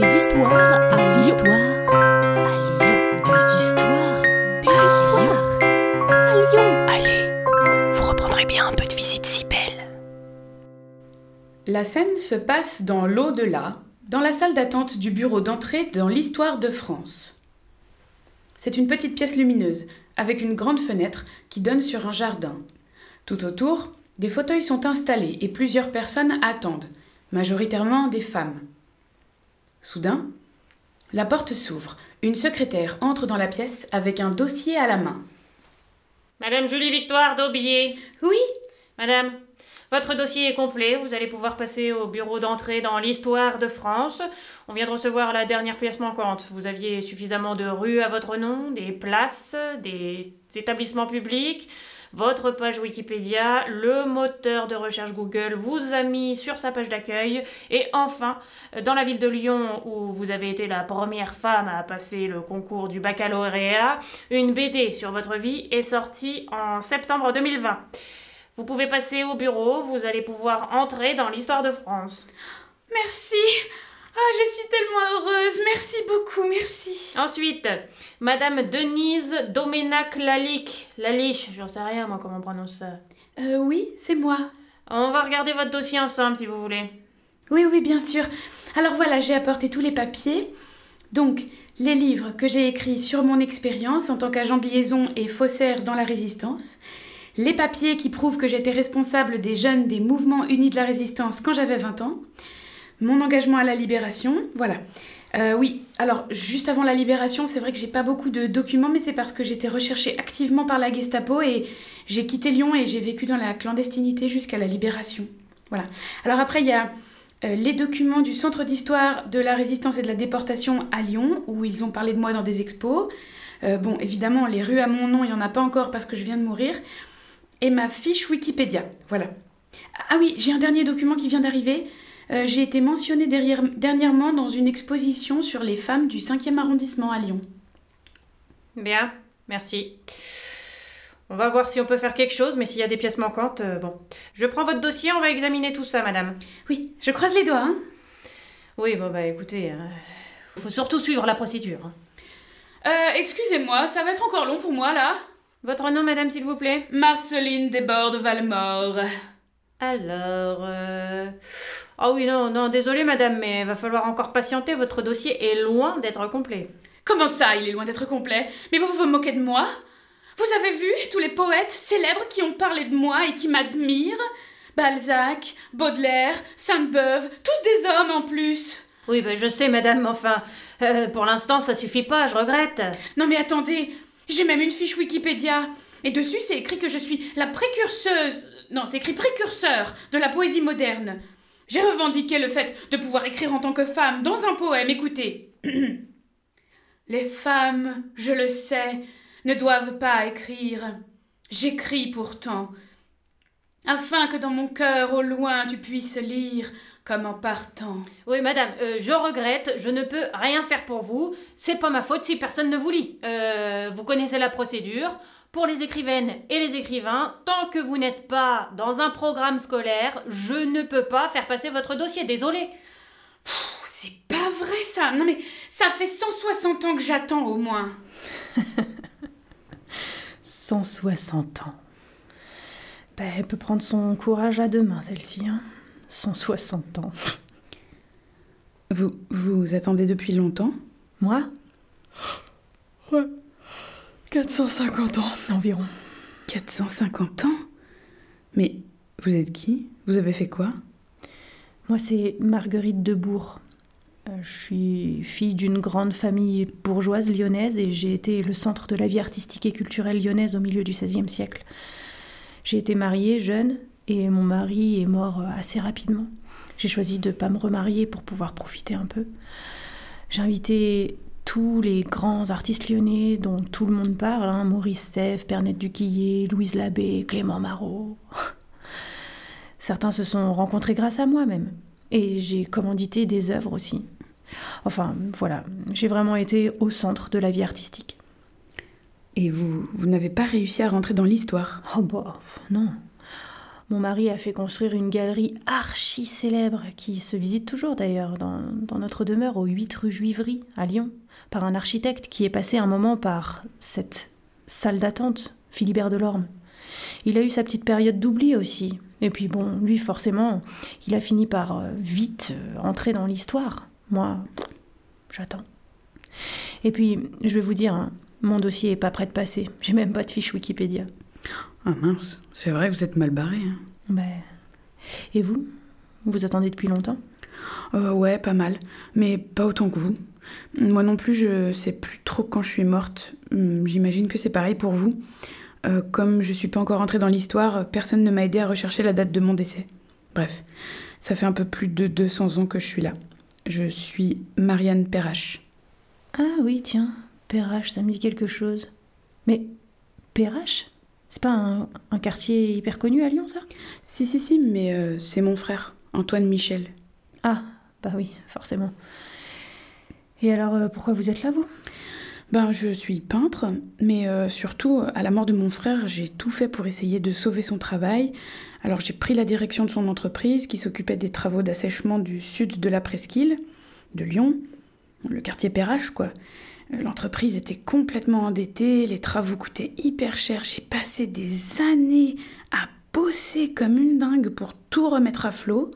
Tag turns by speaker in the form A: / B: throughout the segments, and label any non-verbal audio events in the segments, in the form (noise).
A: Des histoires à Lyon. histoires à Lyon. Des histoires. Des histoires à Lyon. Allez, vous reprendrez bien un peu de visite si belle.
B: La scène se passe dans l'au-delà, dans la salle d'attente du bureau d'entrée dans l'histoire de France. C'est une petite pièce lumineuse, avec une grande fenêtre qui donne sur un jardin. Tout autour, des fauteuils sont installés et plusieurs personnes attendent, majoritairement des femmes. Soudain, la porte s'ouvre. Une secrétaire entre dans la pièce avec un dossier à la main.
C: Madame Julie Victoire d'Aubier.
B: Oui,
C: Madame, votre dossier est complet. Vous allez pouvoir passer au bureau d'entrée dans l'histoire de France. On vient de recevoir la dernière pièce manquante. Vous aviez suffisamment de rues à votre nom, des places, des établissements publics. Votre page Wikipédia, le moteur de recherche Google vous a mis sur sa page d'accueil. Et enfin, dans la ville de Lyon, où vous avez été la première femme à passer le concours du baccalauréat, une BD sur votre vie est sortie en septembre 2020. Vous pouvez passer au bureau, vous allez pouvoir entrer dans l'histoire de France.
B: merci. Ah, je suis tellement heureuse. Merci beaucoup, merci.
C: Ensuite, Madame Denise Doménac Lalique. Laliche, j'en sais rien moi comment on prononce ça.
B: Euh, oui, c'est moi.
C: On va regarder votre dossier ensemble si vous voulez.
B: Oui, oui, bien sûr. Alors voilà, j'ai apporté tous les papiers. Donc, les livres que j'ai écrits sur mon expérience en tant qu'agent de liaison et faussaire dans la résistance. Les papiers qui prouvent que j'étais responsable des jeunes des mouvements unis de la résistance quand j'avais 20 ans. Mon engagement à la libération, voilà. Euh, oui, alors juste avant la libération, c'est vrai que j'ai pas beaucoup de documents, mais c'est parce que j'étais recherchée activement par la Gestapo et j'ai quitté Lyon et j'ai vécu dans la clandestinité jusqu'à la libération. Voilà. Alors après, il y a euh, les documents du Centre d'histoire de la résistance et de la déportation à Lyon, où ils ont parlé de moi dans des expos. Euh, bon, évidemment, les rues à mon nom, il n'y en a pas encore parce que je viens de mourir. Et ma fiche Wikipédia, voilà. Ah oui, j'ai un dernier document qui vient d'arriver. Euh, j'ai été mentionnée derrière- dernièrement dans une exposition sur les femmes du 5e arrondissement à Lyon.
C: Bien, merci. On va voir si on peut faire quelque chose, mais s'il y a des pièces manquantes, euh, bon. Je prends votre dossier, on va examiner tout ça, madame.
B: Oui, je croise les doigts, hein.
C: Oui, bon bah écoutez, euh, faut surtout suivre la procédure. hein.
B: Euh, excusez-moi, ça va être encore long pour moi là.
C: Votre nom, madame, s'il vous plaît
B: Marceline Desbordes Valmore.
C: Alors, euh... Ah oui, non, non, désolé, madame, mais va falloir encore patienter, votre dossier est loin d'être complet.
B: Comment ça, il est loin d'être complet? Mais vous vous moquez de moi? Vous avez vu tous les poètes célèbres qui ont parlé de moi et qui m'admirent? Balzac, Baudelaire, Sainte-Beuve, tous des hommes en plus.
C: Oui, ben je sais, madame, mais enfin, euh, pour l'instant, ça suffit pas, je regrette.
B: Non mais attendez, j'ai même une fiche Wikipédia. Et dessus, c'est écrit que je suis la précurseuse. Non, c'est écrit précurseur de la poésie moderne. J'ai revendiqué le fait de pouvoir écrire en tant que femme dans un poème. Écoutez. (clears throat) Les femmes, je le sais, ne doivent pas écrire. J'écris pourtant. Afin que dans mon cœur au loin tu puisses lire comme en partant.
C: Oui, madame, euh, je regrette, je ne peux rien faire pour vous. C'est pas ma faute si personne ne vous lit. Euh, vous connaissez la procédure. Pour les écrivaines et les écrivains, tant que vous n'êtes pas dans un programme scolaire, je ne peux pas faire passer votre dossier. Désolé.
B: C'est pas vrai ça. Non mais ça fait 160 ans que j'attends au moins. (laughs)
A: 160 ans. Ben, elle peut prendre son courage à deux mains, celle-ci. Hein. 160 ans.
B: Vous vous attendez depuis longtemps?
A: Moi? (gasps) Ouais. 450 ans environ.
B: 450 ans? Mais vous êtes qui? Vous avez fait quoi?
A: Moi, c'est Marguerite Debourg. Euh, Je suis fille d'une grande famille bourgeoise lyonnaise et j'ai été le centre de la vie artistique et culturelle lyonnaise au milieu du XVIe siècle. J'ai été mariée jeune et mon mari est mort euh, assez rapidement. J'ai choisi de ne pas me remarier pour pouvoir profiter un peu. J'ai invité tous les grands artistes lyonnais dont tout le monde parle, hein, Maurice Stève, Pernette Duquillet, Louise Labbé, Clément Marot. (laughs) Certains se sont rencontrés grâce à moi même. Et j'ai commandité des œuvres aussi. Enfin, voilà, j'ai vraiment été au centre de la vie artistique.
B: Et vous, vous n'avez pas réussi à rentrer dans l'histoire
A: Oh bah, non. Mon mari a fait construire une galerie archi célèbre qui se visite toujours d'ailleurs dans, dans notre demeure au 8 rue Juivry à Lyon par un architecte qui est passé un moment par cette salle d'attente, Philibert Delorme. Il a eu sa petite période d'oubli aussi. Et puis bon, lui forcément, il a fini par euh, vite euh, entrer dans l'histoire. Moi, j'attends. Et puis, je vais vous dire, hein, mon dossier est pas prêt de passer. J'ai même pas de fiche Wikipédia.
B: Ah mince, c'est vrai que vous êtes mal barré. Hein.
A: Ben, et vous? Vous attendez depuis longtemps?
B: Euh, ouais, pas mal. Mais pas autant que vous. Moi non plus, je sais plus trop quand je suis morte. Hum, J'imagine que c'est pareil pour vous. Euh, comme je suis pas encore entrée dans l'histoire, personne ne m'a aidé à rechercher la date de mon décès. Bref, ça fait un peu plus de 200 ans que je suis là. Je suis Marianne Perrache.
A: Ah oui, tiens, Perrache, ça me dit quelque chose. Mais Perrache C'est pas un, un quartier hyper connu à Lyon, ça?
B: Si, si, si, mais euh, c'est mon frère, Antoine Michel.
A: Ah, bah oui, forcément. Et alors, euh, pourquoi vous êtes là, vous?
B: Ben, je suis peintre, mais euh, surtout, à la mort de mon frère, j'ai tout fait pour essayer de sauver son travail. Alors, j'ai pris la direction de son entreprise qui s'occupait des travaux d'assèchement du sud de la presqu'île, de Lyon, le quartier Perrache, quoi. Euh, L'entreprise était complètement endettée, les travaux coûtaient hyper cher. J'ai passé des années à bosser comme une dingue pour tout remettre à flot.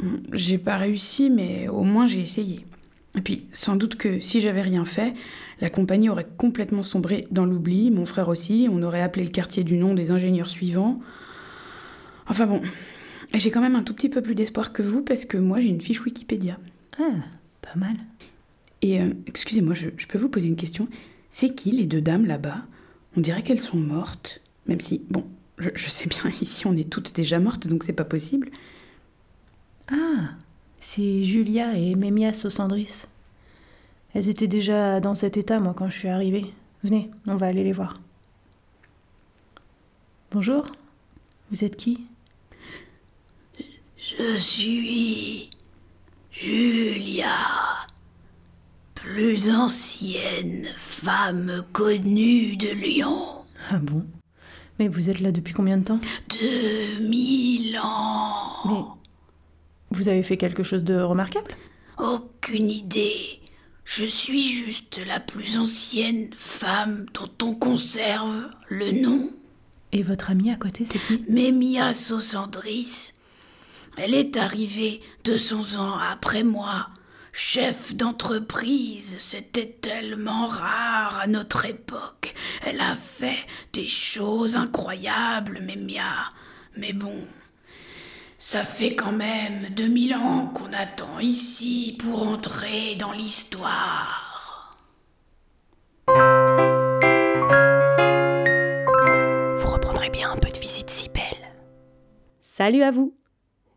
B: Hum, J'ai pas réussi, mais au moins j'ai essayé. Et puis, sans doute que si j'avais rien fait, la compagnie aurait complètement sombré dans l'oubli, mon frère aussi, on aurait appelé le quartier du nom des ingénieurs suivants. Enfin bon, j'ai quand même un tout petit peu plus d'espoir que vous parce que moi j'ai une fiche Wikipédia.
A: Ah, pas mal.
B: Et euh, excusez-moi, je, je peux vous poser une question C'est qui les deux dames là-bas? On dirait qu'elles sont mortes, même si, bon, je, je sais bien, (laughs) ici on est toutes déjà mortes donc c'est pas possible.
A: Ah, c'est Julia et Mémia Sosandris. Elles étaient déjà dans cet état, moi, quand je suis arrivée. Venez, on va aller les voir. Bonjour, vous êtes qui?
D: Je suis Julia, plus ancienne femme connue de Lyon.
A: Ah bon? Mais vous êtes là depuis combien de temps?
D: Deux mille ans.
A: Mais vous avez fait quelque chose de remarquable?
D: Aucune idée. Je suis juste la plus ancienne femme dont on conserve le nom.
A: Et votre amie à côté, c'est qui?
D: Mémia Sosandris. Elle est arrivée 200 ans après moi. Chef d'entreprise, c'était tellement rare à notre époque. Elle a fait des choses incroyables, Mémia. Mais bon, ça fait quand même 2000 ans qu'on attend ici pour entrer dans l'histoire.
E: Vous reprendrez bien un peu de visite si belle. Salut à vous